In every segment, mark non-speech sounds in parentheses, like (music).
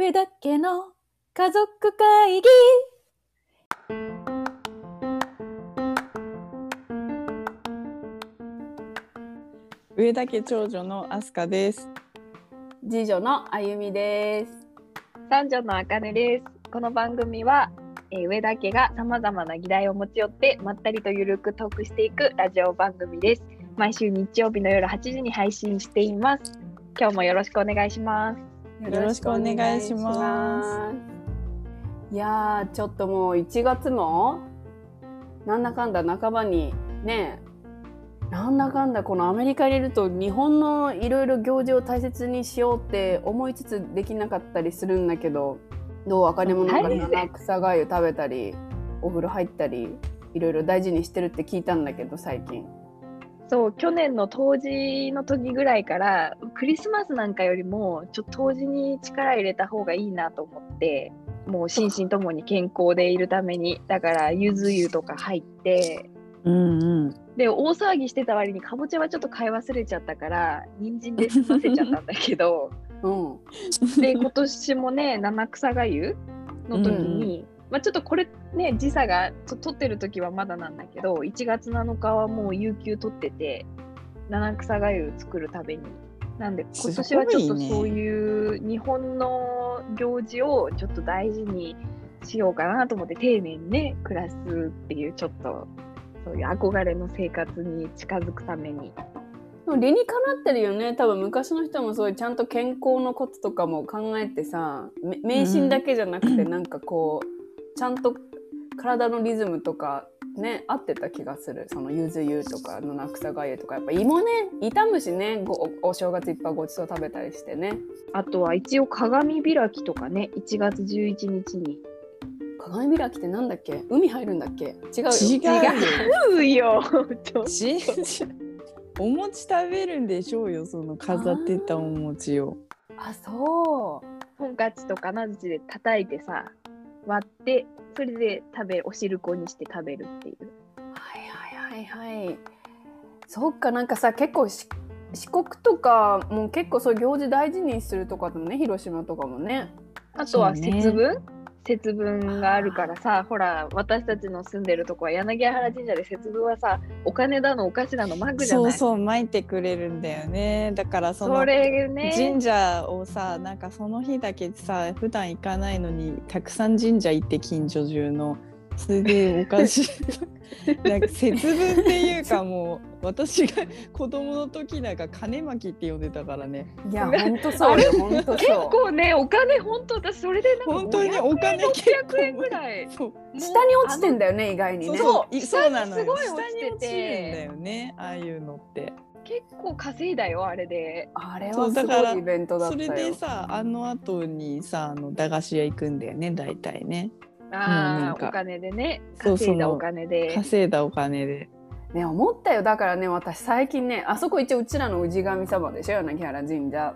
上田家の家族会議上田家長女のアスカです。次女のあゆみです三女のあかねです。この番組は、えー上田家がさまざまな議題を持ち寄ってまったりとゆるくトークしていくラジオ番組です。毎週日曜日の夜8時に配信しています。今日もよろしくお願いします。よろしくお願いしますいやーちょっともう1月もなんだかんだ半ばにねなんだかんだこのアメリカにいると日本のいろいろ行事を大切にしようって思いつつできなかったりするんだけどどうあかねもなんか草がゆ食べたりお風呂入ったりいろいろ大事にしてるって聞いたんだけど最近。そう、去年の冬至の時ぐらいから、クリスマスなんかよりも、ちょっと冬至に力入れた方がいいなと思って、もう心身ともに健康でいるために、だから、ゆず湯とか入って、うんうん。で大騒ぎしてた割にかぼちゃはちょっと買い忘れちゃったから人参で済ませちゃったんだけど (laughs) うん、で今年もね七草がゆの時に、まあ、ちょっとこれね時差がと取ってる時はまだなんだけど1月7日はもう有給取ってて七草がゆ作るために。なんで今年はちょっとそういう日本の行事をちょっと大事にしようかなと思って丁寧にね暮らすっていうちょっとそういう憧れの生活に近づくために。でも理にかなってるよね。多分昔の人もそういうちゃんと健康のコツとかも考えてさめ迷信だけじゃなくてなんかこうちゃんと体のリズムとかね合ってた気がする。そのゆず湯とか七草がゆとか。やっぱ芋ね傷むしねごおお正月いっぱいごちそう食べたりしてね。あとは一応鏡開きとかね1月11日に。鏡開きってなんだっけ？海入るんだっけ？違うよ。違うよ。お餅食べるんでしょうよ、その飾ってたお餅を。あそう。トンカチとかな槌で叩いてさ割ってそれで食べお汁粉にして食べるっていうはいはいはいはい。そっかなんかさ結構し四国とかもう結構そういう行事大事にするとかだもんね広島とかもね。あとはそうね節分、があるからさほら私たちの住んでるとこは柳原神社で節分はさお金だのお菓子だのマグじゃない？そうそう、巻いてくれるんだよね。だからその神社をさ、なんかその日だけさ、普段行かないのに、たくさん神社行って近所中の。それでおかしい。(laughs) なんか節分っていうかもう私が子供の時なんか金巻きって呼んでたからね。いや本当そうよ本当結そう。構ねお金本当私それでなんか本当にお金結構600円ぐらい。下に落ちてんだよね意外にね。そうそうなのよ。すごい落ちてて下に落ちるんだよねああいうのって。結構稼いだよあれで。あれそはすごいイベントだっそたよ。れでさあの後にさあの駄菓子屋行くんだよね大体ねああお金でね稼いだお金で。稼いだお金で。ね思ったよ。だからね私最近ねあそこ一応うちらの氏神様でしょ柳原神社。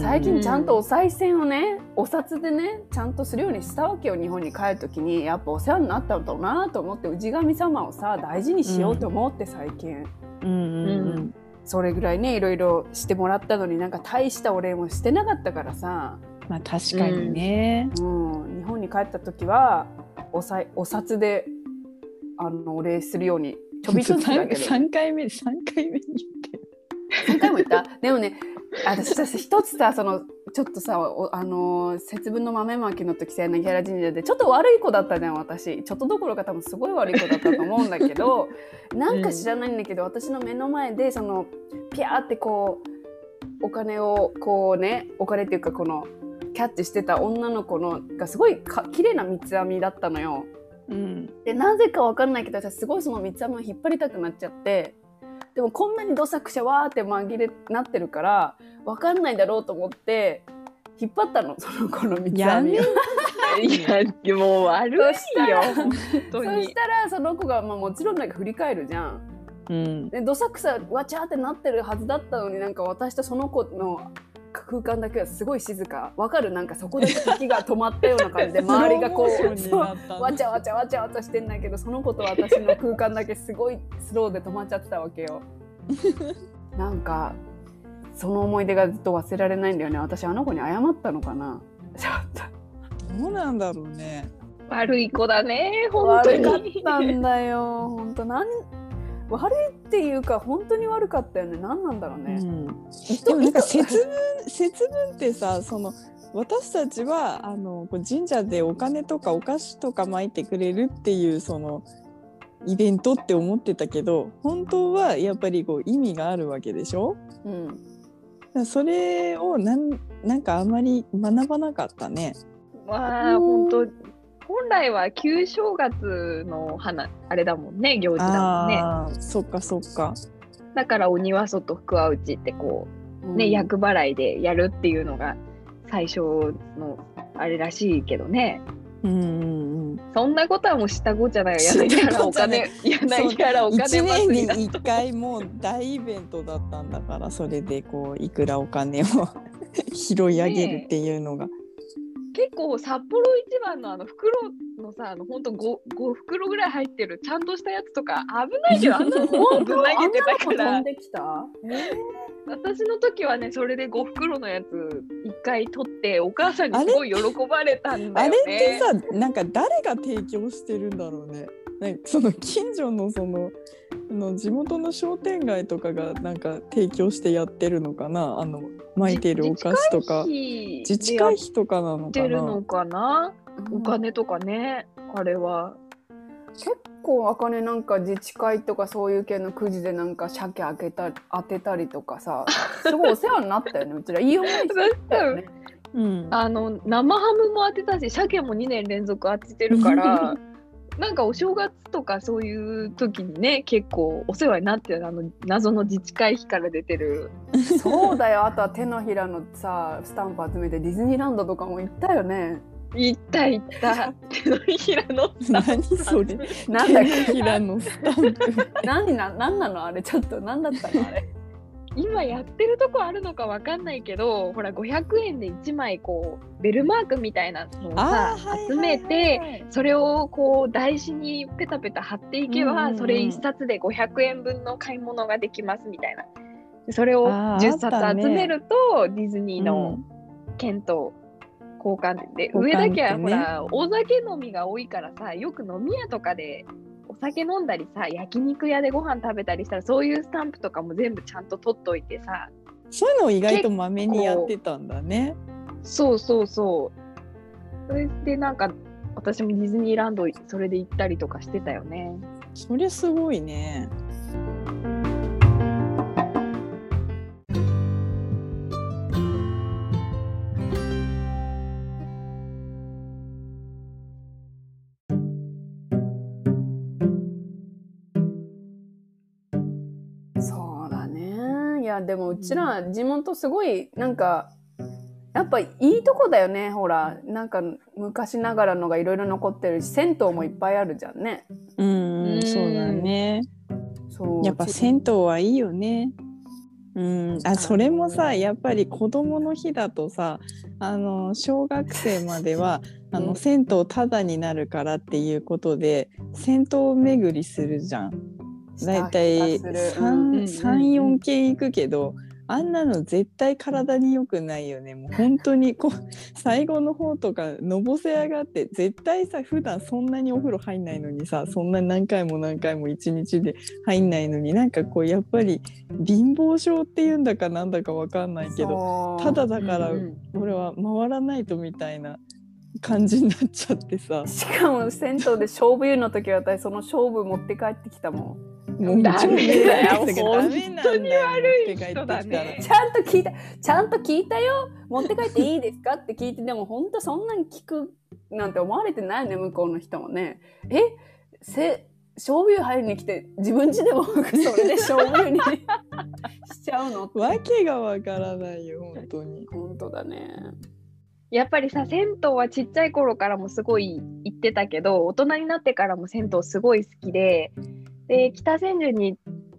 最近ちゃんとお賽銭をねお札でねちゃんとするようにしたわけよ日本に帰る時に。やっぱお世話になったんだなと思って氏神様をさ大事にしようと思って最近、うんうん。うん。それぐらいねいろいろしてもらったのになんか大したお礼もしてなかったからさ、まあ確かにね、うん、日本に帰った時はおさいお札であのお礼するようにちょびっとずつだけど。3回目3回目に言って。3回も言った？でもね私さ一つさそのちょっとさおあのー節分の豆まきの時さ柳原神社でちょっと悪い子だったじゃん私。ちょっとどころか多分すごい悪い子だったと思うんだけど (laughs) なんか知らないんだけど、私の目の前でそのピャーってこうお金をこうねお金っていうかこのキャッチしてた女の子のがすごいか綺麗な三つ編みだったのよ。うんでなぜかわかんないけど私すごいその三つ編みを引っ張りたくなっちゃってでもこんなにどさくしゃわーって紛れなってるからわかんないだろうと思って引っ張ったのその子の三つ編みを。いやもう悪いよそしたらそしたらその子が、まあ、もちろんなんか振り返るじゃん。うんでどさくさわちゃーってなってるはずだったのになんか私とその子の空間だけはすごい静か。わかる？なんかそこで時が止まったような感じで (laughs) 周りがこうわちゃわちゃわちゃわちゃしてんだけどその子と私の空間だけすごいスローで止まっちゃってたわけよ。(laughs) なんかその思い出がずっと忘れられないんだよね。私あの子に謝ったのかな？ちょっと。どうなんだろうね。悪い子だね本当悪かっにたんだよ。本当なん悪いっていうか本当に悪かったよね。何なんだろうね、うん、糸でもなんか糸節分 (laughs) 節分ってさその私たちはあの神社でお金とかお菓子とか撒いてくれるっていうそのイベントって思ってたけど本当はやっぱりこう意味があるわけでしょ？うん。それをなんなんかあまり学ばなかったね。まあ本当本来は旧正月の花あれだもんね行事だもんね。そっかそっか。だから鬼は外福は内ってこうね、厄払いでやるっていうのが最初のあれらしいけどね。うんうんうん。そんなことはもうしたこじゃない。柳原お金柳原お金1年に祭りだ1回もう大イベントだったんだからそれでこういくらお金を (laughs) 拾い上げるっていうのが。結構札幌一番のあの袋のさあのほんと 5, 5袋ぐらい入ってるちゃんとしたやつとか危ないけどあんなのもうぶん投げてたからんできた？私の時はねそれで5袋のやつ1回取ってお母さんにすごい喜ばれたんだあよれね。ってさなんか誰が提供してるんだろうね。なんかその近所のそのあの地元の商店街とかがなんか提供してやってるのかな？あの巻いてるお菓子とか？自自治会費とかなのかな？るのかな？お金とかねあれは。結構あかねなんか自治会とかそういう系のくじでなんか鮭開けた当てたりとかさ (laughs) すごいお世話になったよねうちら。いい思いしてたよね。うん、あの生ハムも当てたし鮭も2年連続当ててるから (laughs) なんかお正月とかそういう時にね結構お世話になってるあの謎の自治会費から出てる。そうだよ。あとは手のひらのさスタンプ集めてディズニーランドとかも行ったよね。行った行った。手のひらのスタン何プそれ。なんだっけ。手のひらのスタンプ。(laughs) 何な何なの？あれちょっと何だったの？あれ今やってるとこあるのかわかんないけどほら500円で1枚こうベルマークみたいなのをさ集めてそれをこう台紙にペタペタ貼っていけば、それ1冊で500円分の買い物ができますみたいな。それをあー10あったね。冊集めると、ディズニーの券と交換で、上だけはほら大酒飲みが多いからさよく飲み屋とかでお酒飲んだりさ焼肉屋でご飯食べたりしたらそういうスタンプとかも全部ちゃんと取っといてさそういうのを意外とまめにやってたんだね。そうそうそうそれでなんか私もディズニーランドそれで行ったりとかしてたよね。それすごいね。でもうちら地元すごいなんかやっぱいいとこだよねほら。なんか昔ながらのがいろいろ残ってるし銭湯もいっぱいあるじゃんね。うんうんそうだね。そう。やっぱ銭湯はいいよね。うん、あそれもさやっぱり子どもの日だとさあの小学生まではあ (laughs) うん。の銭湯タダになるからっていうことで銭湯巡りするじゃん。だいたいした気がする。うんうん34軒行くけどあんなの絶対体に良くないよね。もう本当にこう (laughs) 最後の方とかのぼせ上がって絶対さ普段そんなにお風呂入んないのにさそんな何回も何回も一日で入んないのになんかこうやっぱり貧乏症っていうんだかなんだかわかんないけどただだからうん。俺は回らないとみたいな (laughs) 感じになっちゃってさ。しかも銭湯で勝負湯の時は私その勝負持って帰ってきたもんもうダメだよダメなんだよ。本当に悪い人だねちゃんと聞いたちゃんと聞いたよ。持って帰っていいですか？って聞いてでも本当そんなに聞くなんて思われてないよね向こうの人もね。え？せ勝負湯入りに来て自分家でもそれで勝負湯にしちゃうの？ってわけがわからないよ本当に。本当だね。やっぱりさ銭湯はちっちゃい頃からもすごい行ってたけど大人になってからも銭湯すごい好きでで北千住に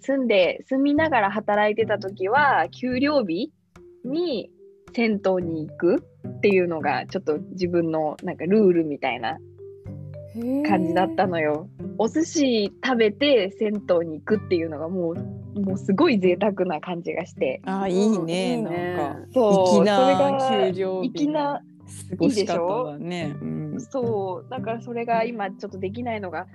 住んで住みながら働いてた時は給料日に銭湯に行くっていうのがちょっと自分のなんかルールみたいな感じだったのよ。お寿司食べて銭湯に行くっていうのがもうもうすごい贅沢な感じがして。あいいねうんいいねなんか。そう粋なそれが給料日粋な過ごし方だね。うん。そうだからそれが今ちょっとできないのが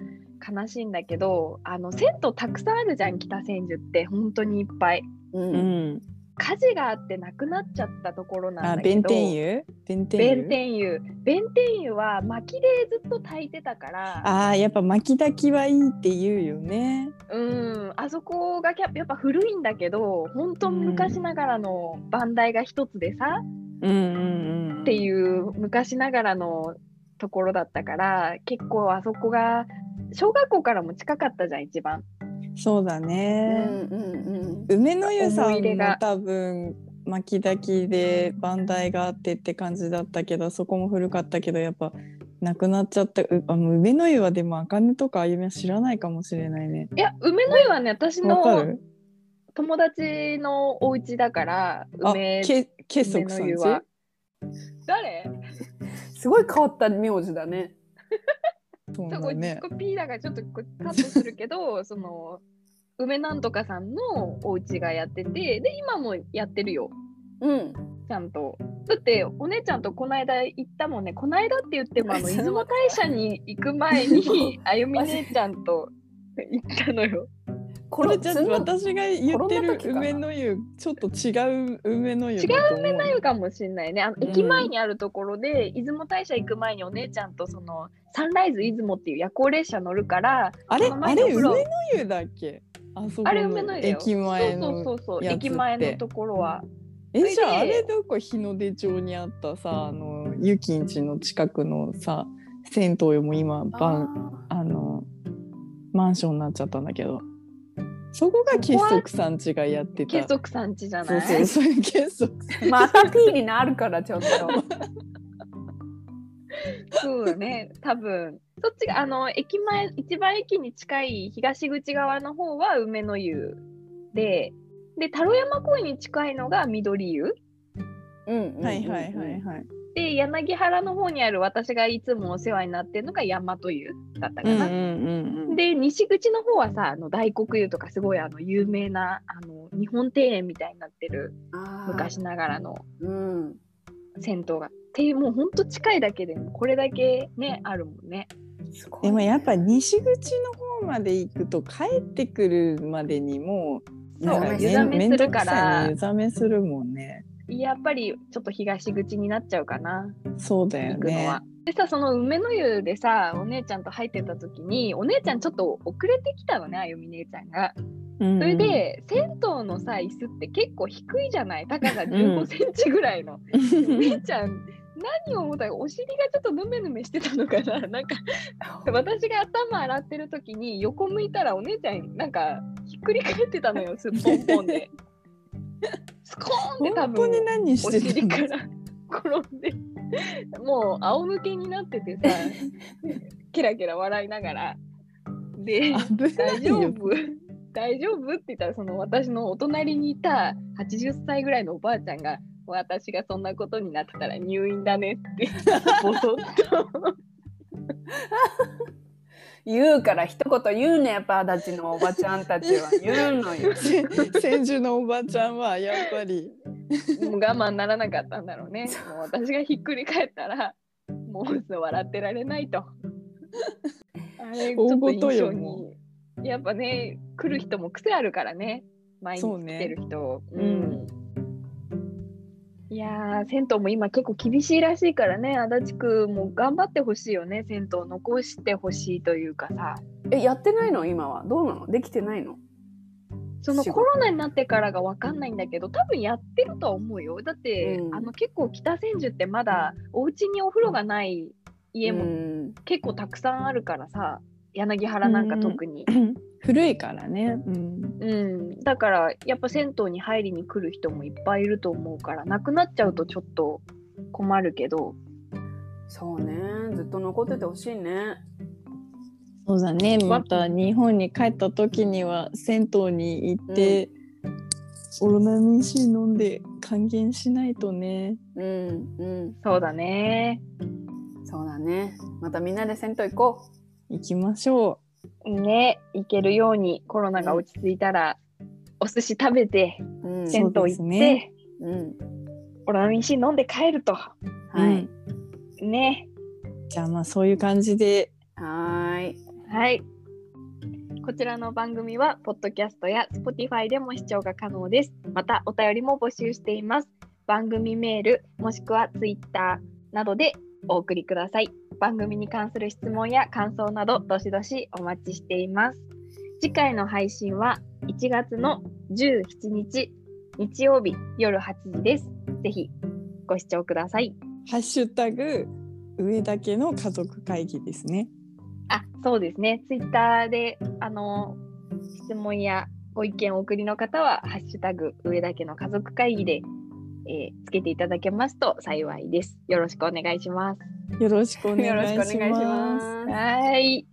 悲しいんだけどあの銭湯たくさんあるじゃん北千住って本当にいっぱいう。うんん。火事があってなくなっちゃったところなんあ、だけど弁天湯？弁天湯？弁天湯弁天湯は薪でずっと炊いてたからああ、やっぱ巻き炊きはいいって言うよね。うんあそこがやっぱ古いんだけど本当昔ながらの番台が一つでさ、うんうんうん。っていう昔ながらのところだったから結構あそこが小学校からも近かったじゃん一番。そうだうね。んうん梅の湯さんも多分巻き炊きで番台があってって感じだったけどそこも古かったけどやっぱなくなっちゃったうあの梅の湯はでも茜とかあゆみは知らないかもしれないねいや梅の湯はね私の友達のお家だからあ梅け結梅束さんち？の湯は。誰？すごい変わった名字だね。(laughs) そうねピーだからちょっとカットするけど (laughs) その梅なんとかさんのお家がやっててで今もやってるようん。ちゃんと。だってお姉ちゃんとこの間行ったもんねこの間って言ってもあの (laughs) 出雲大社に行く前にあゆみ姉ちゃんと行ったのよ。ここれちょっとその私が言ってる梅の湯ちょっと違う梅の湯違う梅の湯かもしんないね。あのうん。駅前にあるところで、出雲大社行く前にお姉ちゃんとそのサンライズ出雲っていう夜行列車乗るからあれ？あれ梅前の湯だっけ？あそこあれ梅の駅前そうのそうそうそう駅前のところは。えじゃああれどこ日の出町にあったさあのゆきんちの近くのさ銭湯よも今バンああのマンションになっちゃったんだけどそこが結束さんちがやってた。結束さんちじゃそうない？そうそういう結束さん。ーまた P になるからちょっと。(laughs) そうだね、多分。そっちがあの駅前、一番駅に近い東口側の方は梅の湯で、で、太郎山公園に近いのが緑湯。うんうんうんうん。はいはいはいはいで、柳原の方にある私がいつもお世話になってるのが大和湯だったかな。うんうんうんで、西口の方はさ、あの大黒湯とかすごいあの有名なあの日本庭園みたいになってる昔ながらのうん。銭湯が。っていうもうほんと近いだけでもこれだけね、あるもんね。でもやっぱ西口の方まで行くと帰ってくるまでにもうそう湯冷めするから湯冷めするもんねやっぱりちょっと東口になっちゃうかな。そうだよね。でさその梅の湯でさお姉ちゃんと入ってた時にお姉ちゃんちょっと遅れてきたのねあゆみ姉ちゃんが。そそれで銭湯のさ椅子って結構低いじゃない？高さうん15センチぐらいの。(laughs) お姉ちゃん何を思ったかお尻がちょっとヌメヌメしてたのかな？(laughs) なんか (laughs) 私が頭洗ってる時に横向いたらお姉ちゃんなんかひっくり返ってたのよすっぽんぽんで。スコーンって多本当分に何おして尻かたのら転んでもう仰向けになっててさ (laughs) ケラケラ笑いながら。で大丈夫？大丈夫？って言ったらその私のお隣にいた80歳ぐらいのおばあちゃんが私がそんなことになってたら入院だねってボソッと (laughs) 言うから一言言うねやっぱ足立のおばちゃんたちは言うのよ。せ千住のおばちゃんはやっぱり。もう我慢ならなかったんだろうね。もう私がひっくり返ったらもう笑ってられないと。あれちょっと印にやっぱね来る人も癖あるからね。毎日来てる人。う,、うんんいやー銭湯も今結構厳しいらしいからね足立区も頑張ってほしいよね銭湯残してほしいというかさ。えやってないの？今は？どうなの？できてないの？そのコロナになってからが分かんないんだけど多分やってるとは思うよ。だって、うん。あの結構北千住ってまだお家にお風呂がない家もうん。結構たくさんあるからさ柳原なんか特に、(laughs) 古いからね、うん、うん。だからやっぱ銭湯に入りに来る人もいっぱいいると思うからなくなっちゃうとちょっと困るけど。そうね。ずっと残っててほしいね。そうだね。わまた日本に帰った時には銭湯に行って、オロナミン C 飲んで還元しないとね。うんうん。そうだね。そうだね。またみんなで銭湯行こ行きましょね行けるようにコロナが落ち着いたら、お寿司食べてう。うん銭湯行って、そうんオロナミン C 飲んで帰るとう、はい、うんね。じゃあまあそういう感じではーい。はい。こちらの番組は、ポッドキャストや Spotify でも視聴が可能です。また、お便りも募集しています。番組メール、もしくは Twitter などでお送りください。番組に関する質問や感想など、どしどしお待ちしています。次回の配信は1月の17日、日曜日夜8時です。ぜひご視聴ください。ハッシュタグ上だけの家族会議ですね。あ、そうですね。ツイッターで、あの、質問やご意見をお送りの方は、ハッシュタグ、上田家の家族会議で、えーつけていただけますと幸いです。よろしくお願いします。よろしくお願いしよろしくお願い。ます。はい。